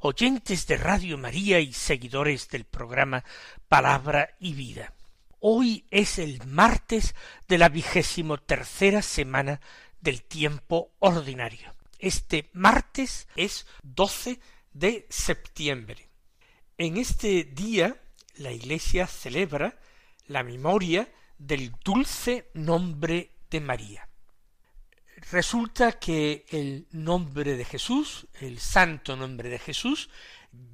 oyentes de Radio María y seguidores del programa Palabra y Vida. Hoy es el martes de la vigésimo tercera semana del tiempo ordinario. Este martes es 12 de septiembre. En este día la Iglesia celebra la memoria del dulce nombre de María. Resulta que el nombre de Jesús, el santo nombre de Jesús,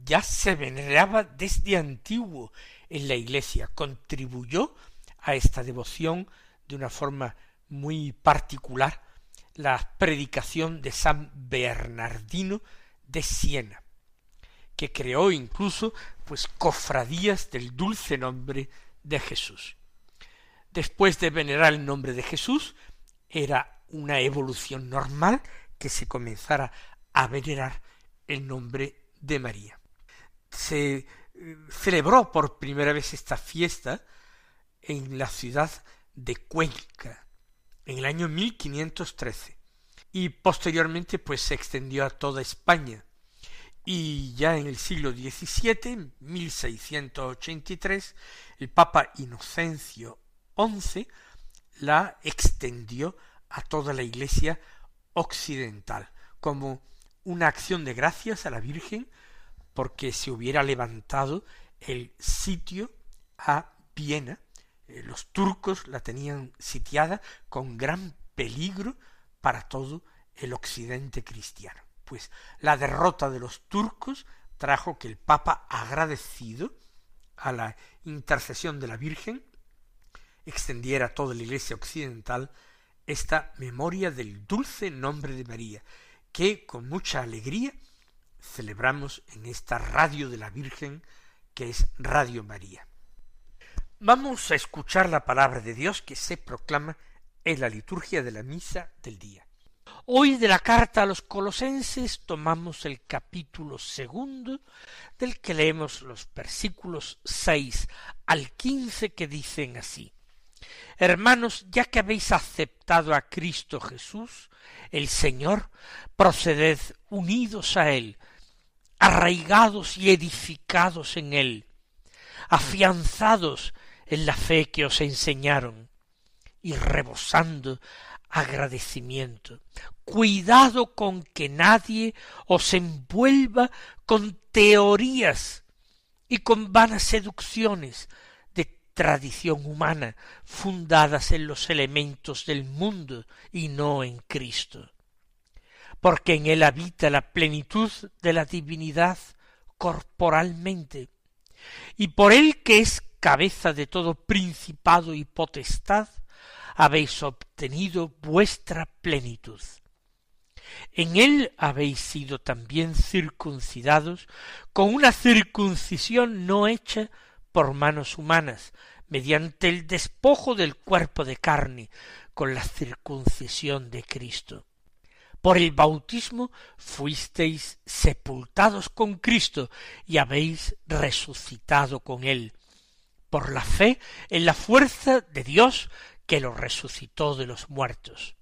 ya se veneraba desde antiguo en la Iglesia, contribuyó a esta devoción de una forma muy particular la predicación de San Bernardino de Siena, que creó incluso pues cofradías del dulce nombre de Jesús. Después de venerar el nombre de Jesús, era una evolución normal que se comenzara a venerar el nombre de María. Se eh, celebró por primera vez esta fiesta en la ciudad de Cuenca en el año 1513 y posteriormente pues se extendió a toda España y ya en el siglo XVII, 1683, el Papa Inocencio XI la extendió a toda la Iglesia occidental, como una acción de gracias a la Virgen porque se hubiera levantado el sitio a Viena. Eh, los turcos la tenían sitiada con gran peligro para todo el occidente cristiano. Pues la derrota de los turcos trajo que el Papa, agradecido a la intercesión de la Virgen, extendiera toda la Iglesia occidental esta memoria del dulce nombre de María, que con mucha alegría celebramos en esta radio de la Virgen que es Radio María. Vamos a escuchar la palabra de Dios que se proclama en la liturgia de la misa del día. Hoy de la carta a los colosenses tomamos el capítulo segundo del que leemos los versículos seis al quince que dicen así Hermanos, ya que habéis aceptado a Cristo Jesús, el Señor, proceded unidos a Él, arraigados y edificados en Él, afianzados en la fe que os enseñaron, y rebosando agradecimiento. Cuidado con que nadie os envuelva con teorías y con vanas seducciones tradición humana, fundadas en los elementos del mundo y no en Cristo. Porque en él habita la plenitud de la divinidad corporalmente, y por él que es cabeza de todo principado y potestad, habéis obtenido vuestra plenitud. En él habéis sido también circuncidados con una circuncisión no hecha por manos humanas, mediante el despojo del cuerpo de carne, con la circuncisión de Cristo. Por el bautismo fuisteis sepultados con Cristo y habéis resucitado con él, por la fe en la fuerza de Dios que lo resucitó de los muertos.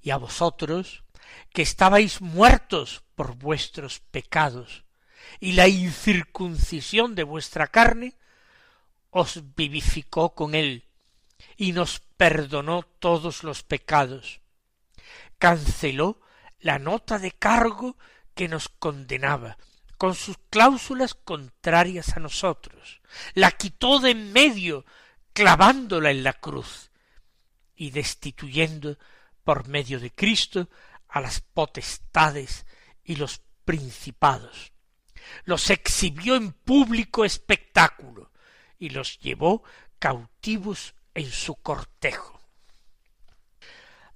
Y a vosotros, que estabais muertos por vuestros pecados, y la incircuncisión de vuestra carne, os vivificó con él, y nos perdonó todos los pecados. Canceló la nota de cargo que nos condenaba, con sus cláusulas contrarias a nosotros, la quitó de en medio, clavándola en la cruz, y destituyendo por medio de Cristo a las potestades y los principados los exhibió en público espectáculo y los llevó cautivos en su cortejo.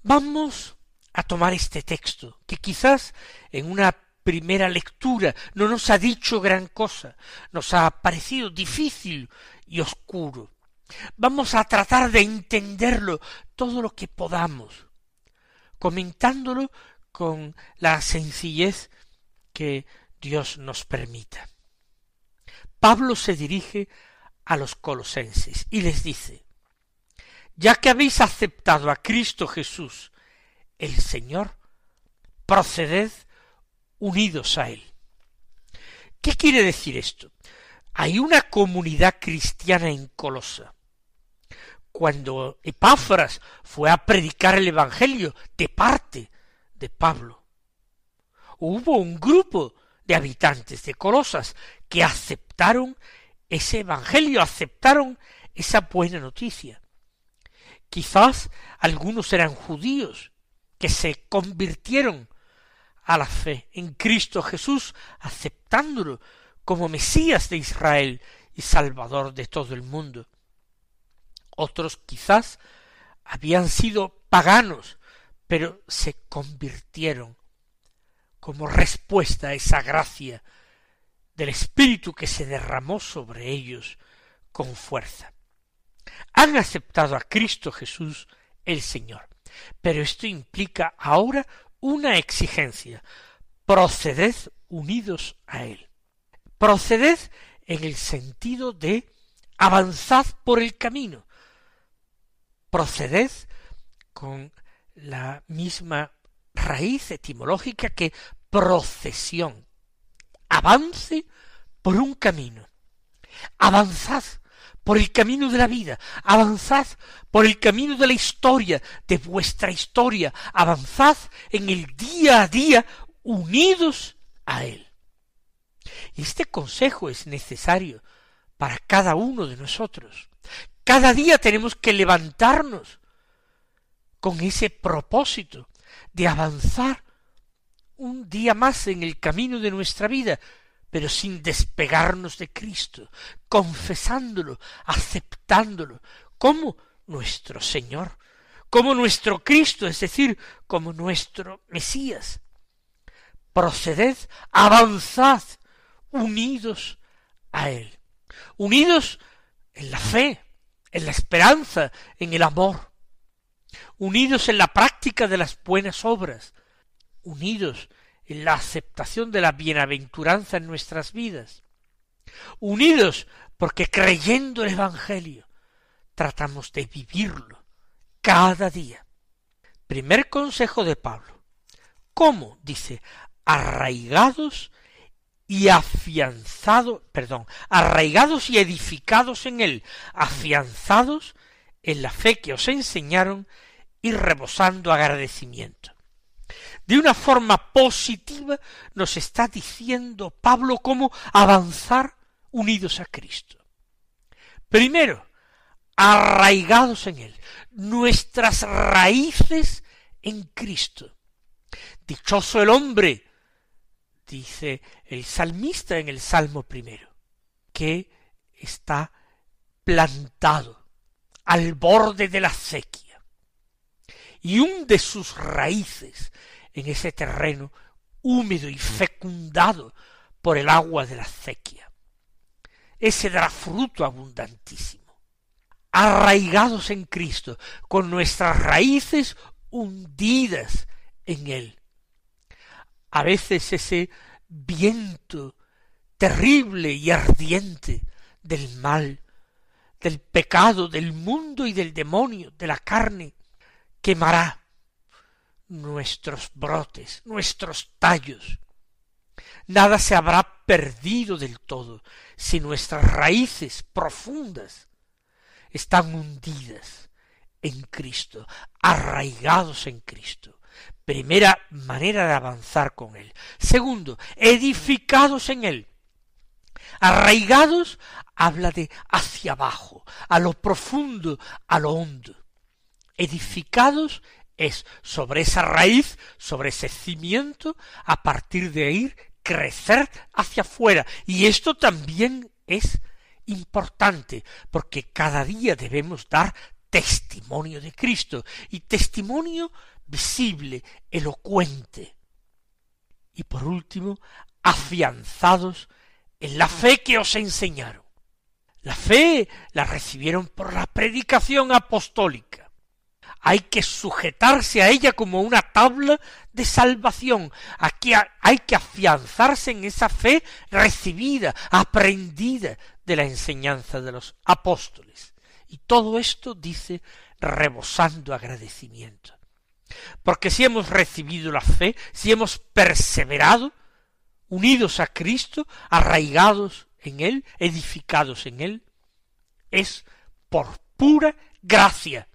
Vamos a tomar este texto, que quizás en una primera lectura no nos ha dicho gran cosa, nos ha parecido difícil y oscuro. Vamos a tratar de entenderlo todo lo que podamos, comentándolo con la sencillez que Dios nos permita. Pablo se dirige a los colosenses y les dice, ya que habéis aceptado a Cristo Jesús, el Señor, proceded unidos a Él. ¿Qué quiere decir esto? Hay una comunidad cristiana en Colosa. Cuando Epáfras fue a predicar el Evangelio de parte de Pablo, hubo un grupo de habitantes de Colosas que aceptaron ese Evangelio, aceptaron esa buena noticia. Quizás algunos eran judíos que se convirtieron a la fe en Cristo Jesús, aceptándolo como Mesías de Israel y Salvador de todo el mundo. Otros quizás habían sido paganos, pero se convirtieron como respuesta a esa gracia del Espíritu que se derramó sobre ellos con fuerza. Han aceptado a Cristo Jesús el Señor. Pero esto implica ahora una exigencia. Proceded unidos a Él. Proceded en el sentido de avanzad por el camino. Proceded con la misma raíz etimológica que procesión. Avance por un camino. Avanzad por el camino de la vida, avanzad por el camino de la historia, de vuestra historia, avanzad en el día a día unidos a Él. Y este consejo es necesario para cada uno de nosotros. Cada día tenemos que levantarnos con ese propósito de avanzar un día más en el camino de nuestra vida, pero sin despegarnos de Cristo, confesándolo, aceptándolo, como nuestro Señor, como nuestro Cristo, es decir, como nuestro Mesías. Proceded, avanzad, unidos a Él, unidos en la fe, en la esperanza, en el amor, unidos en la práctica de las buenas obras, unidos en la aceptación de la bienaventuranza en nuestras vidas, unidos porque creyendo el Evangelio tratamos de vivirlo cada día. Primer consejo de Pablo. ¿Cómo? Dice, arraigados y afianzados, perdón, arraigados y edificados en él, afianzados en la fe que os enseñaron y rebosando agradecimiento de una forma positiva nos está diciendo Pablo cómo avanzar unidos a Cristo. Primero, arraigados en Él, nuestras raíces en Cristo. Dichoso el hombre, dice el salmista en el Salmo primero, que está plantado al borde de la sequía y hunde sus raíces en ese terreno húmedo y fecundado por el agua de la acequia. Ese dará fruto abundantísimo. Arraigados en Cristo, con nuestras raíces hundidas en Él. A veces ese viento terrible y ardiente del mal, del pecado, del mundo y del demonio, de la carne, quemará nuestros brotes, nuestros tallos. Nada se habrá perdido del todo si nuestras raíces profundas están hundidas en Cristo, arraigados en Cristo. Primera manera de avanzar con Él. Segundo, edificados en Él. Arraigados habla de hacia abajo, a lo profundo, a lo hondo. Edificados es sobre esa raíz, sobre ese cimiento, a partir de ahí crecer hacia afuera. Y esto también es importante, porque cada día debemos dar testimonio de Cristo, y testimonio visible, elocuente. y por último, afianzados en la fe que os enseñaron. La fe la recibieron por la predicación apostólica. Hay que sujetarse a ella como una tabla de salvación. Aquí hay que afianzarse en esa fe recibida, aprendida de la enseñanza de los apóstoles. Y todo esto dice rebosando agradecimiento. Porque si hemos recibido la fe, si hemos perseverado, unidos a Cristo, arraigados en Él, edificados en Él, es por pura gracia.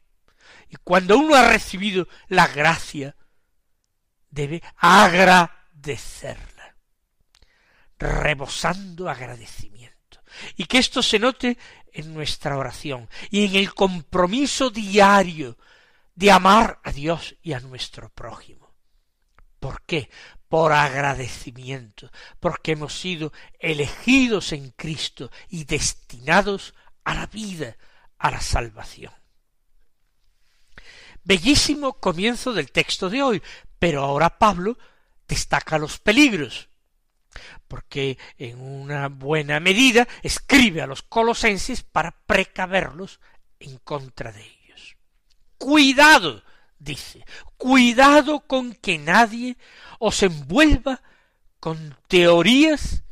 Y cuando uno ha recibido la gracia, debe agradecerla, rebosando agradecimiento. Y que esto se note en nuestra oración y en el compromiso diario de amar a Dios y a nuestro prójimo. ¿Por qué? Por agradecimiento, porque hemos sido elegidos en Cristo y destinados a la vida, a la salvación. Bellísimo comienzo del texto de hoy, pero ahora Pablo destaca los peligros, porque en una buena medida escribe a los colosenses para precaverlos en contra de ellos. Cuidado, dice, cuidado con que nadie os envuelva con teorías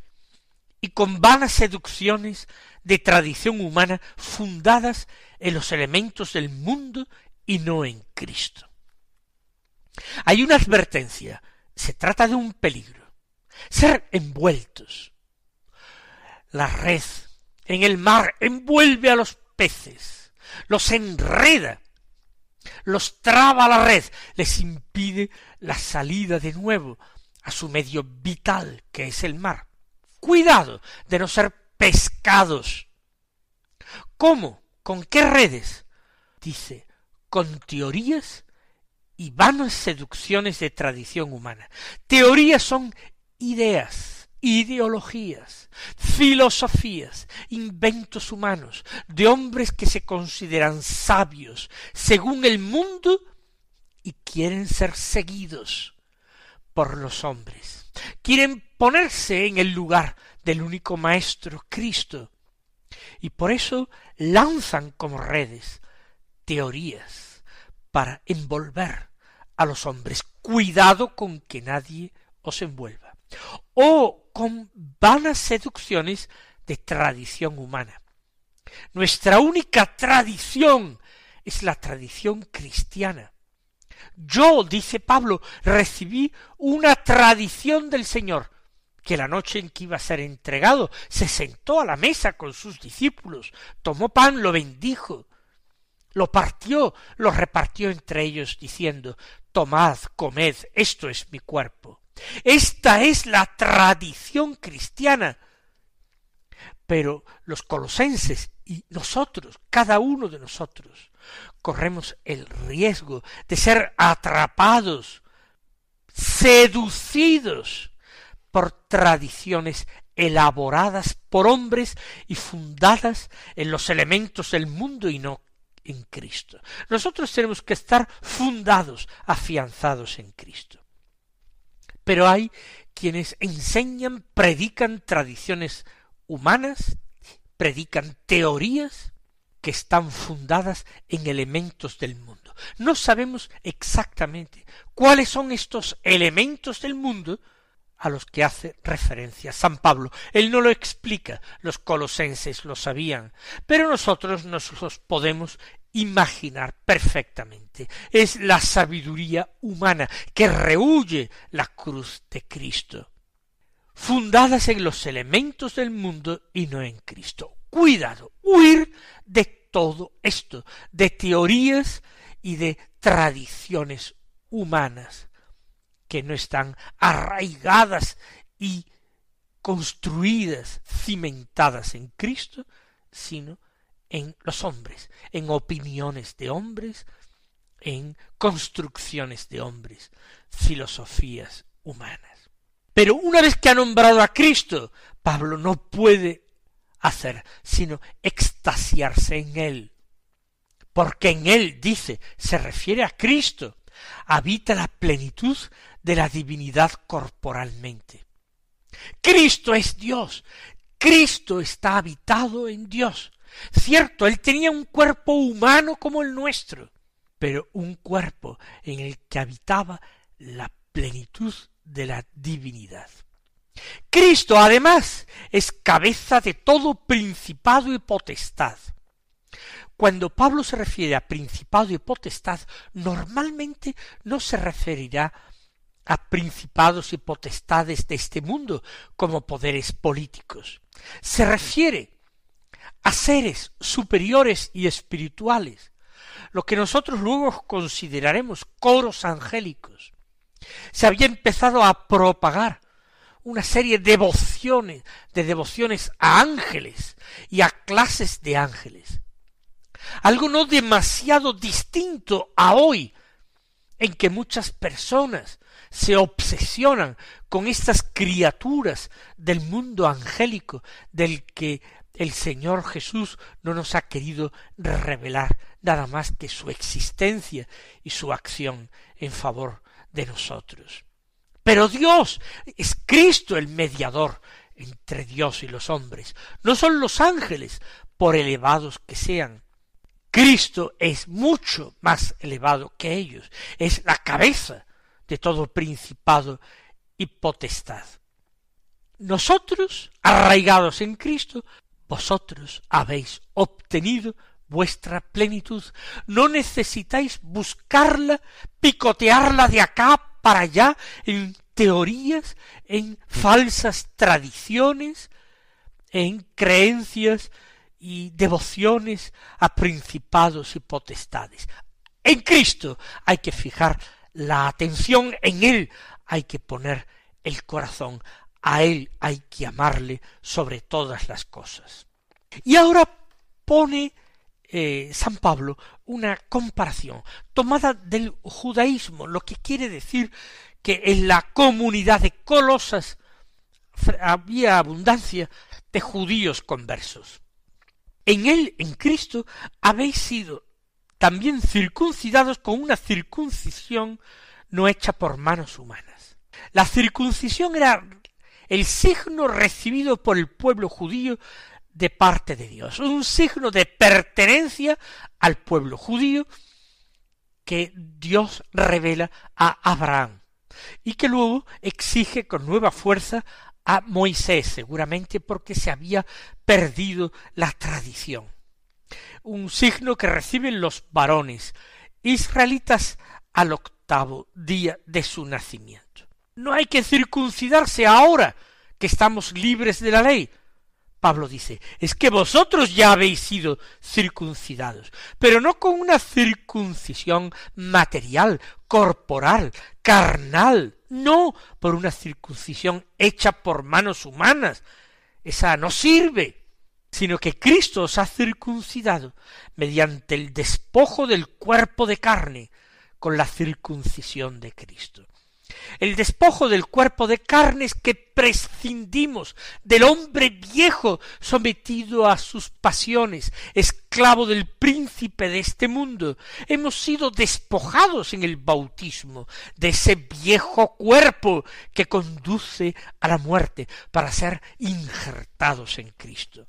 y con vanas seducciones de tradición humana fundadas en los elementos del mundo y no en Cristo. Hay una advertencia, se trata de un peligro, ser envueltos. La red en el mar envuelve a los peces, los enreda, los traba la red, les impide la salida de nuevo a su medio vital, que es el mar. Cuidado de no ser pescados. ¿Cómo? ¿Con qué redes? Dice, con teorías y vanas seducciones de tradición humana. Teorías son ideas, ideologías, filosofías, inventos humanos, de hombres que se consideran sabios según el mundo y quieren ser seguidos por los hombres. Quieren ponerse en el lugar del único Maestro, Cristo, y por eso lanzan como redes teorías para envolver a los hombres. Cuidado con que nadie os envuelva. O con vanas seducciones de tradición humana. Nuestra única tradición es la tradición cristiana. Yo, dice Pablo, recibí una tradición del Señor, que la noche en que iba a ser entregado se sentó a la mesa con sus discípulos, tomó pan, lo bendijo, lo partió, lo repartió entre ellos, diciendo Tomad, comed, esto es mi cuerpo. Esta es la tradición cristiana. Pero los colosenses y nosotros, cada uno de nosotros, corremos el riesgo de ser atrapados, seducidos por tradiciones elaboradas por hombres y fundadas en los elementos del mundo y no en Cristo. Nosotros tenemos que estar fundados, afianzados en Cristo. Pero hay quienes enseñan, predican tradiciones humanas, predican teorías que están fundadas en elementos del mundo. No sabemos exactamente cuáles son estos elementos del mundo a los que hace referencia San Pablo. Él no lo explica, los colosenses lo sabían, pero nosotros nos los podemos imaginar perfectamente. Es la sabiduría humana que rehuye la cruz de Cristo, fundadas en los elementos del mundo y no en Cristo. Cuidado, huir de todo esto, de teorías y de tradiciones humanas que no están arraigadas y construidas, cimentadas en Cristo, sino en los hombres, en opiniones de hombres, en construcciones de hombres, filosofías humanas. Pero una vez que ha nombrado a Cristo, Pablo no puede hacer sino extasiarse en él, porque en él, dice, se refiere a Cristo, habita la plenitud de la divinidad corporalmente. Cristo es Dios, Cristo está habitado en Dios. Cierto, él tenía un cuerpo humano como el nuestro, pero un cuerpo en el que habitaba la plenitud de la divinidad. Cristo, además, es cabeza de todo principado y potestad. Cuando Pablo se refiere a principado y potestad, normalmente no se referirá a principados y potestades de este mundo como poderes políticos. Se refiere a seres superiores y espirituales, lo que nosotros luego consideraremos coros angélicos. Se había empezado a propagar una serie de devociones, de devociones a ángeles y a clases de ángeles. Algo no demasiado distinto a hoy, en que muchas personas se obsesionan con estas criaturas del mundo angélico del que el Señor Jesús no nos ha querido revelar nada más que su existencia y su acción en favor de nosotros. Pero Dios es Cristo el mediador entre Dios y los hombres. No son los ángeles, por elevados que sean. Cristo es mucho más elevado que ellos. Es la cabeza de todo principado y potestad. Nosotros, arraigados en Cristo, vosotros habéis obtenido vuestra plenitud. No necesitáis buscarla, picotearla de acá para allá en teorías, en falsas tradiciones, en creencias y devociones a principados y potestades. En Cristo hay que fijar la atención, en Él hay que poner el corazón, a Él hay que amarle sobre todas las cosas. Y ahora pone eh, San Pablo una comparación tomada del judaísmo, lo que quiere decir que en la comunidad de Colosas había abundancia de judíos conversos. En él, en Cristo, habéis sido también circuncidados con una circuncisión no hecha por manos humanas. La circuncisión era el signo recibido por el pueblo judío de parte de Dios, un signo de pertenencia al pueblo judío que Dios revela a Abraham y que luego exige con nueva fuerza a Moisés, seguramente porque se había perdido la tradición. Un signo que reciben los varones israelitas al octavo día de su nacimiento. No hay que circuncidarse ahora que estamos libres de la ley. Pablo dice, es que vosotros ya habéis sido circuncidados, pero no con una circuncisión material, corporal, carnal, no por una circuncisión hecha por manos humanas. Esa no sirve, sino que Cristo os ha circuncidado mediante el despojo del cuerpo de carne con la circuncisión de Cristo. El despojo del cuerpo de carne es que prescindimos del hombre viejo sometido a sus pasiones, esclavo del príncipe de este mundo. Hemos sido despojados en el bautismo de ese viejo cuerpo que conduce a la muerte para ser injertados en Cristo.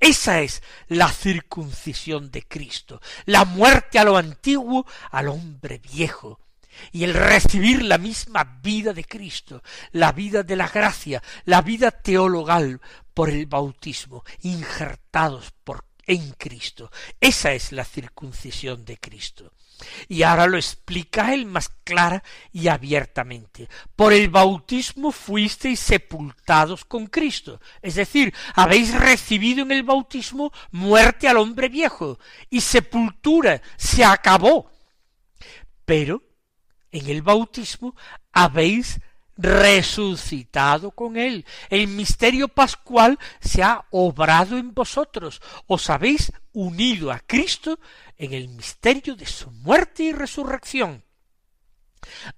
Esa es la circuncisión de Cristo, la muerte a lo antiguo, al hombre viejo, y el recibir la misma vida de Cristo, la vida de la gracia, la vida teologal por el bautismo, injertados por en Cristo. Esa es la circuncisión de Cristo. Y ahora lo explica él más clara y abiertamente. Por el bautismo fuisteis sepultados con Cristo. Es decir, habéis recibido en el bautismo muerte al hombre viejo y sepultura. Se acabó. Pero en el bautismo habéis resucitado con él. El misterio pascual se ha obrado en vosotros. Os habéis unido a Cristo en el misterio de su muerte y resurrección.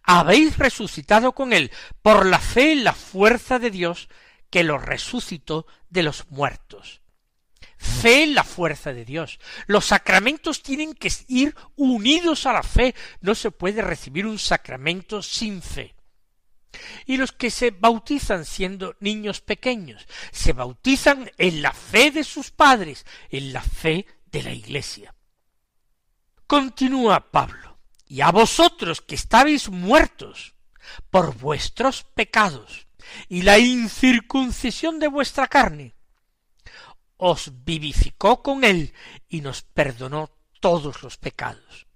Habéis resucitado con él por la fe en la fuerza de Dios que lo resucitó de los muertos. Fe en la fuerza de Dios. Los sacramentos tienen que ir unidos a la fe. No se puede recibir un sacramento sin fe. Y los que se bautizan siendo niños pequeños, se bautizan en la fe de sus padres, en la fe de la Iglesia. Continúa Pablo, y a vosotros que estabais muertos por vuestros pecados y la incircuncisión de vuestra carne, os vivificó con él y nos perdonó todos los pecados.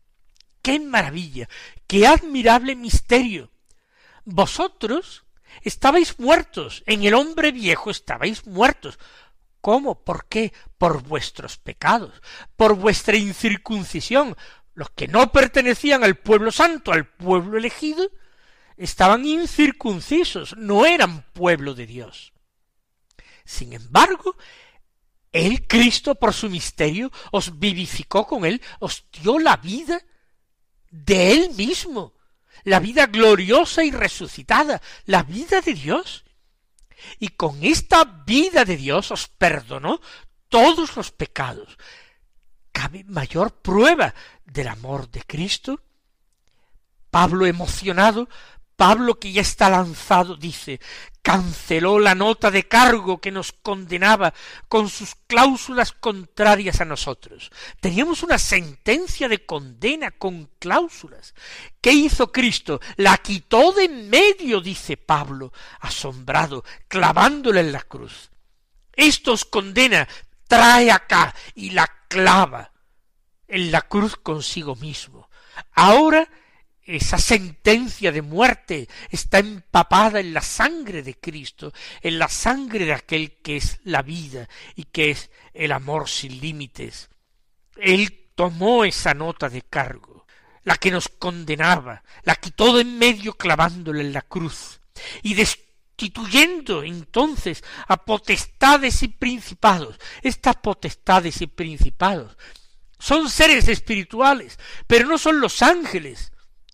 ¡Qué maravilla! ¡Qué admirable misterio! Vosotros estabais muertos, en el hombre viejo estabais muertos. ¿Cómo? ¿Por qué? Por vuestros pecados, por vuestra incircuncisión. Los que no pertenecían al pueblo santo, al pueblo elegido, estaban incircuncisos, no eran pueblo de Dios. Sin embargo, el Cristo, por su misterio, os vivificó con él, os dio la vida de él mismo, la vida gloriosa y resucitada, la vida de Dios. Y con esta vida de Dios os perdonó todos los pecados. ¿Cabe mayor prueba del amor de Cristo? Pablo emocionado Pablo, que ya está lanzado, dice, canceló la nota de cargo que nos condenaba con sus cláusulas contrarias a nosotros. Teníamos una sentencia de condena con cláusulas. ¿Qué hizo Cristo? La quitó de en medio, dice Pablo, asombrado, clavándola en la cruz. Esto os condena, trae acá y la clava en la cruz consigo mismo. Ahora esa sentencia de muerte está empapada en la sangre de Cristo, en la sangre de aquel que es la vida y que es el amor sin límites. Él tomó esa nota de cargo, la que nos condenaba, la quitó de en medio clavándola en la cruz, y destituyendo entonces a potestades y principados. Estas potestades y principados son seres espirituales, pero no son los ángeles,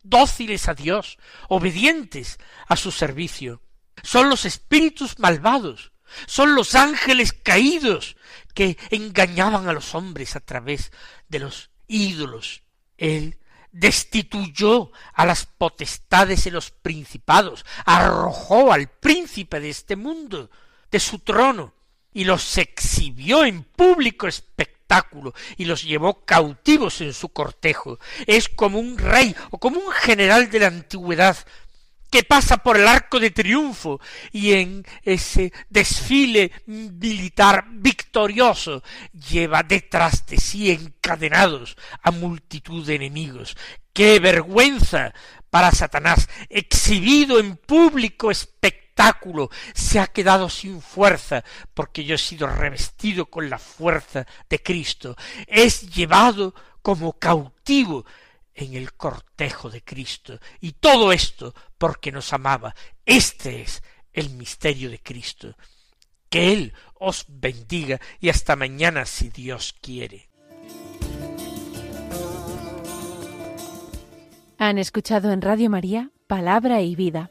dóciles a Dios, obedientes a su servicio. Son los espíritus malvados, son los ángeles caídos que engañaban a los hombres a través de los ídolos. Él destituyó a las potestades y los principados, arrojó al príncipe de este mundo de su trono y los exhibió en público espectáculo y los llevó cautivos en su cortejo. Es como un rey o como un general de la antigüedad que pasa por el arco de triunfo y en ese desfile militar victorioso lleva detrás de sí encadenados a multitud de enemigos. ¡Qué vergüenza para Satanás! Exhibido en público espectáculo se ha quedado sin fuerza, porque yo he sido revestido con la fuerza de Cristo, es llevado como cautivo en el cortejo de Cristo. Y todo esto porque nos amaba. Este es el misterio de Cristo. Que Él os bendiga y hasta mañana si Dios quiere. Han escuchado en Radio María Palabra y Vida